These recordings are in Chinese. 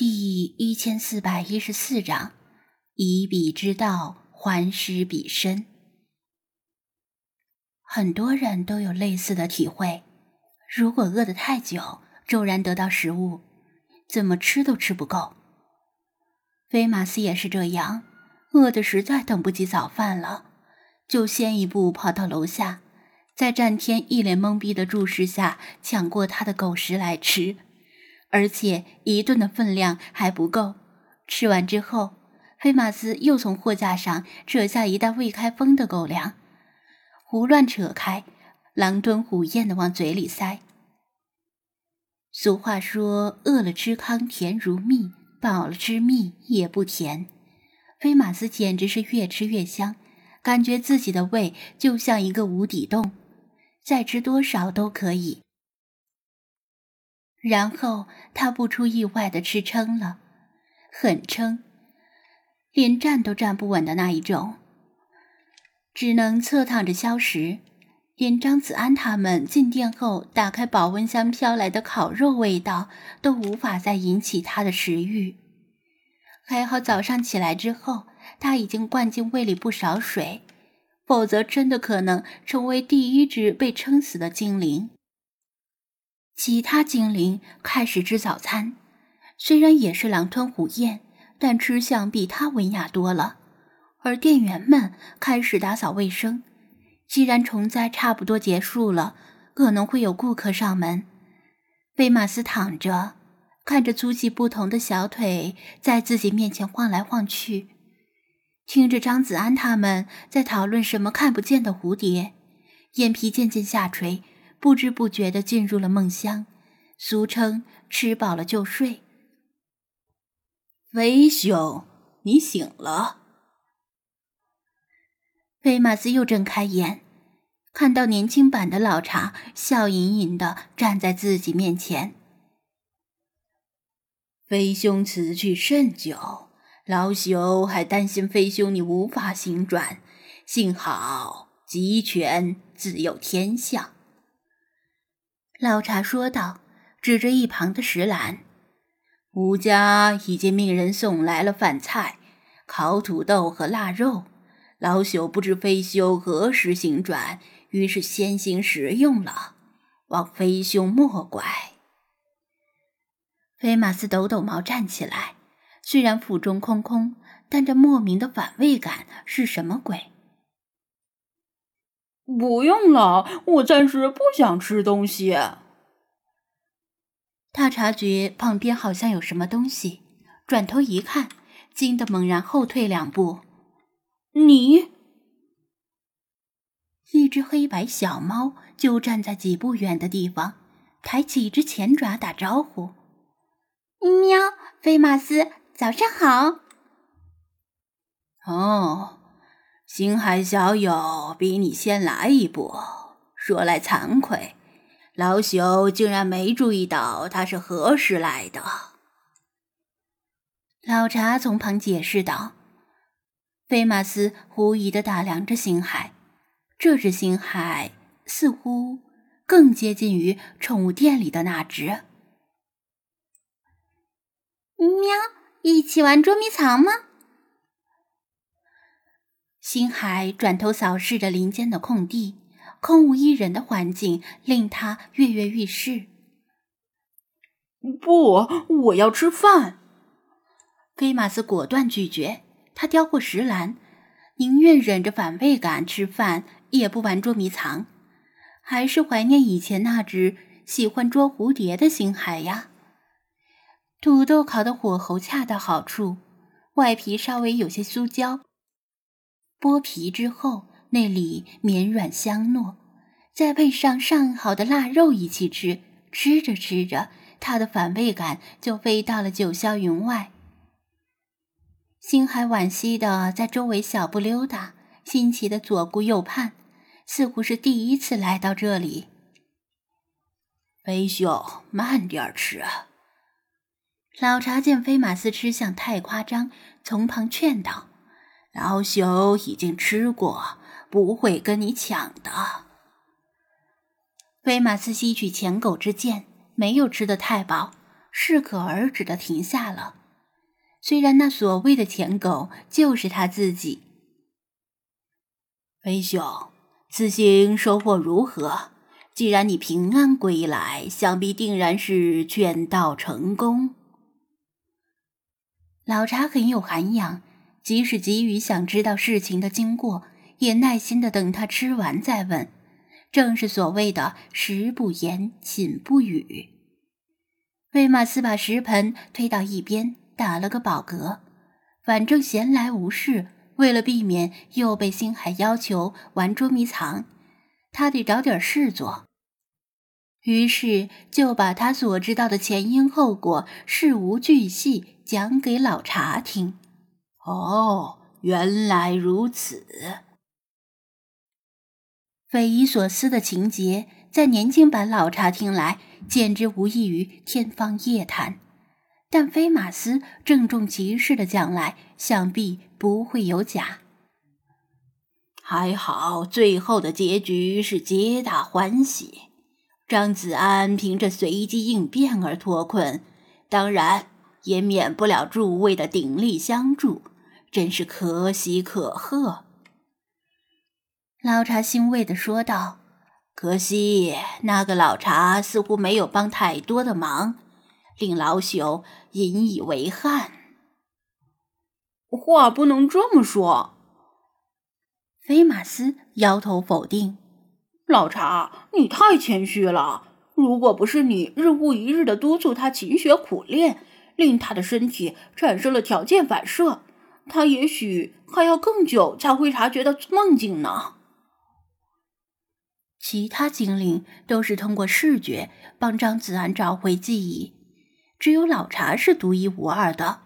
第一千四百一十四章，以彼之道还施彼身。很多人都有类似的体会：如果饿得太久，骤然得到食物，怎么吃都吃不够。菲马斯也是这样，饿得实在等不及早饭了，就先一步跑到楼下，在战天一脸懵逼的注视下，抢过他的狗食来吃。而且一顿的分量还不够，吃完之后，菲马斯又从货架上扯下一袋未开封的狗粮，胡乱扯开，狼吞虎咽的往嘴里塞。俗话说：“饿了吃糠甜如蜜，饱了吃蜜也不甜。”菲马斯简直是越吃越香，感觉自己的胃就像一个无底洞，再吃多少都可以。然后他不出意外的吃撑了，很撑，连站都站不稳的那一种，只能侧躺着消食。连张子安他们进店后打开保温箱飘来的烤肉味道，都无法再引起他的食欲。还好早上起来之后，他已经灌进胃里不少水，否则真的可能成为第一只被撑死的精灵。其他精灵开始吃早餐，虽然也是狼吞虎咽，但吃相比他文雅多了。而店员们开始打扫卫生。既然虫灾差不多结束了，可能会有顾客上门。贝马斯躺着，看着粗细不同的小腿在自己面前晃来晃去，听着张子安他们在讨论什么看不见的蝴蝶，眼皮渐渐下垂。不知不觉的进入了梦乡，俗称吃饱了就睡。飞兄，你醒了。菲马斯又睁开眼，看到年轻版的老茶笑盈盈的站在自己面前。飞兄此去甚久，老朽还担心飞兄你无法行转，幸好集权自有天相。老茶说道，指着一旁的石兰：“吴家已经命人送来了饭菜，烤土豆和腊肉。老朽不知飞兄何时行转，于是先行食用了，望飞兄莫怪。”菲马斯抖抖毛站起来，虽然腹中空空，但这莫名的反胃感是什么鬼？不用了，我暂时不想吃东西。他察觉旁边好像有什么东西，转头一看，惊得猛然后退两步。你，一只黑白小猫就站在几步远的地方，抬起一只前爪打招呼：“喵，菲马斯，早上好。”哦。星海小友比你先来一步，说来惭愧，老朽竟然没注意到他是何时来的。老茶从旁解释道。菲马斯狐疑的打量着星海，这只星海似乎更接近于宠物店里的那只。喵，一起玩捉迷藏吗？星海转头扫视着林间的空地，空无一人的环境令他跃跃欲试。不，我要吃饭。菲马斯果断拒绝。他叼过石兰，宁愿忍着反胃感吃饭，也不玩捉迷藏。还是怀念以前那只喜欢捉蝴蝶的星海呀。土豆烤的火候恰到好处，外皮稍微有些酥焦。剥皮之后，那里绵软香糯，再配上上好的腊肉一起吃，吃着吃着，他的反胃感就飞到了九霄云外。星海惋惜的在周围小步溜达，新奇的左顾右盼，似乎是第一次来到这里。飞兄，慢点吃。老茶见飞马斯吃相太夸张，从旁劝道。老朽已经吃过，不会跟你抢的。菲马斯吸取舔狗之剑，没有吃得太饱，适可而止的停下了。虽然那所谓的舔狗就是他自己。飞兄，此行收获如何？既然你平安归来，想必定然是劝道成功。老茶很有涵养，即使急于想知道事情的经过，也耐心的等他吃完再问。正是所谓的“食不言，寝不语”。魏玛斯把食盆推到一边，打了个饱嗝。反正闲来无事，为了避免又被星海要求玩捉迷藏，他得找点事做。于是就把他所知道的前因后果事无巨细讲给老茶听。哦，原来如此。匪夷所思的情节，在年轻版老茶听来，简直无异于天方夜谭。但菲马斯郑重其事的讲来，想必不会有假。还好，最后的结局是皆大欢喜。张子安凭着随机应变而脱困，当然也免不了诸位的鼎力相助，真是可喜可贺。老茶欣慰的说道：“可惜那个老茶似乎没有帮太多的忙，令老朽引以为憾。”话不能这么说。菲马斯摇头否定。老茶，你太谦虚了。如果不是你日复一日的督促他勤学苦练，令他的身体产生了条件反射，他也许还要更久才会察觉到梦境呢。其他精灵都是通过视觉帮张子安找回记忆，只有老茶是独一无二的。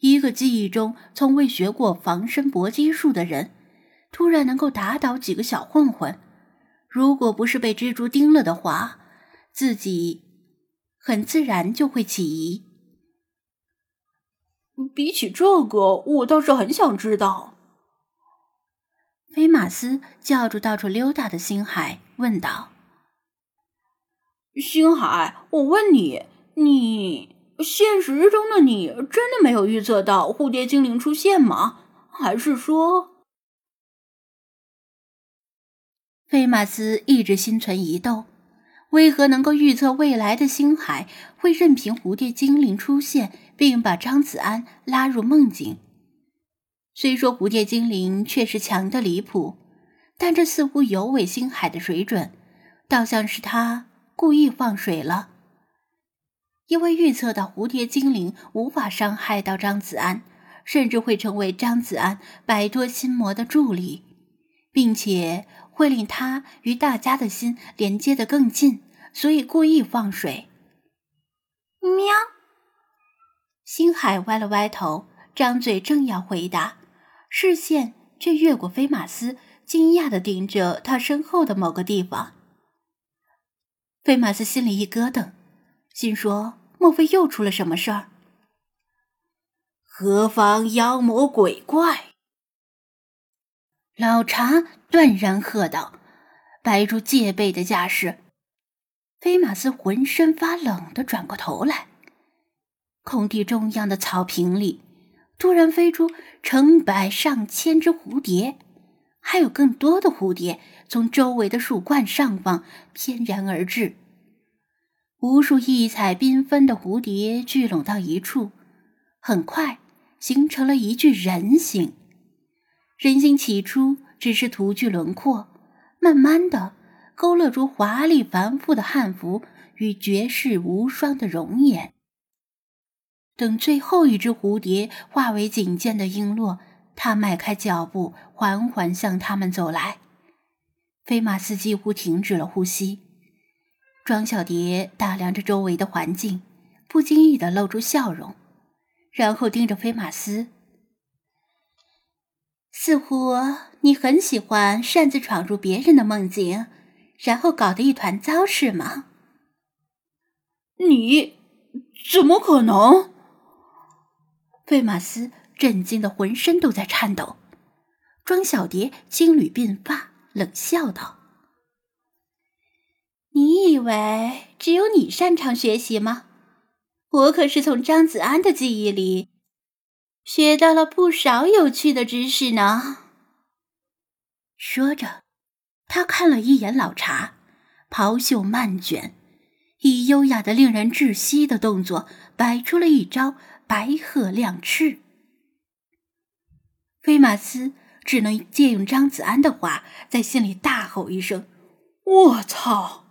一个记忆中从未学过防身搏击术的人，突然能够打倒几个小混混。如果不是被蜘蛛叮了的话，自己很自然就会起疑。比起这个，我倒是很想知道。菲马斯叫住到处溜达的星海，问道：“星海，我问你，你现实中的你真的没有预测到蝴蝶精灵出现吗？还是说？”菲马斯一直心存疑窦，为何能够预测未来的星海会任凭蝴蝶精灵出现，并把张子安拉入梦境？虽说蝴蝶精灵确实强的离谱，但这似乎有违星海的水准，倒像是他故意放水了。因为预测到蝴蝶精灵无法伤害到张子安，甚至会成为张子安摆脱心魔的助力，并且。会令他与大家的心连接得更近，所以故意放水。喵！星海歪了歪头，张嘴正要回答，视线却越过菲马斯，惊讶的盯着他身后的某个地方。菲马斯心里一咯噔，心说：莫非又出了什么事儿？何方妖魔鬼怪？老茶断然喝道，摆出戒备的架势。菲马斯浑身发冷的转过头来，空地中央的草坪里，突然飞出成百上千只蝴蝶，还有更多的蝴蝶从周围的树冠上方翩然而至。无数异彩缤纷的蝴蝶聚拢到一处，很快形成了一具人形。人形起初只是图具轮廓，慢慢的勾勒出华丽繁复的汉服与绝世无双的容颜。等最后一只蝴蝶化为锦箭的璎珞，他迈开脚步，缓缓向他们走来。菲马斯几乎停止了呼吸。庄小蝶打量着周围的环境，不经意的露出笑容，然后盯着菲马斯。似乎你很喜欢擅自闯入别人的梦境，然后搞得一团糟，是吗？你怎么可能？费马斯震惊的浑身都在颤抖。庄小蝶青缕鬓发，冷笑道：“你以为只有你擅长学习吗？我可是从张子安的记忆里学到了不少有趣的知识呢。说着，他看了一眼老茶，袍袖漫卷，以优雅的令人窒息的动作摆出了一招白鹤亮翅。菲马斯只能借用张子安的话，在心里大吼一声：“我操！”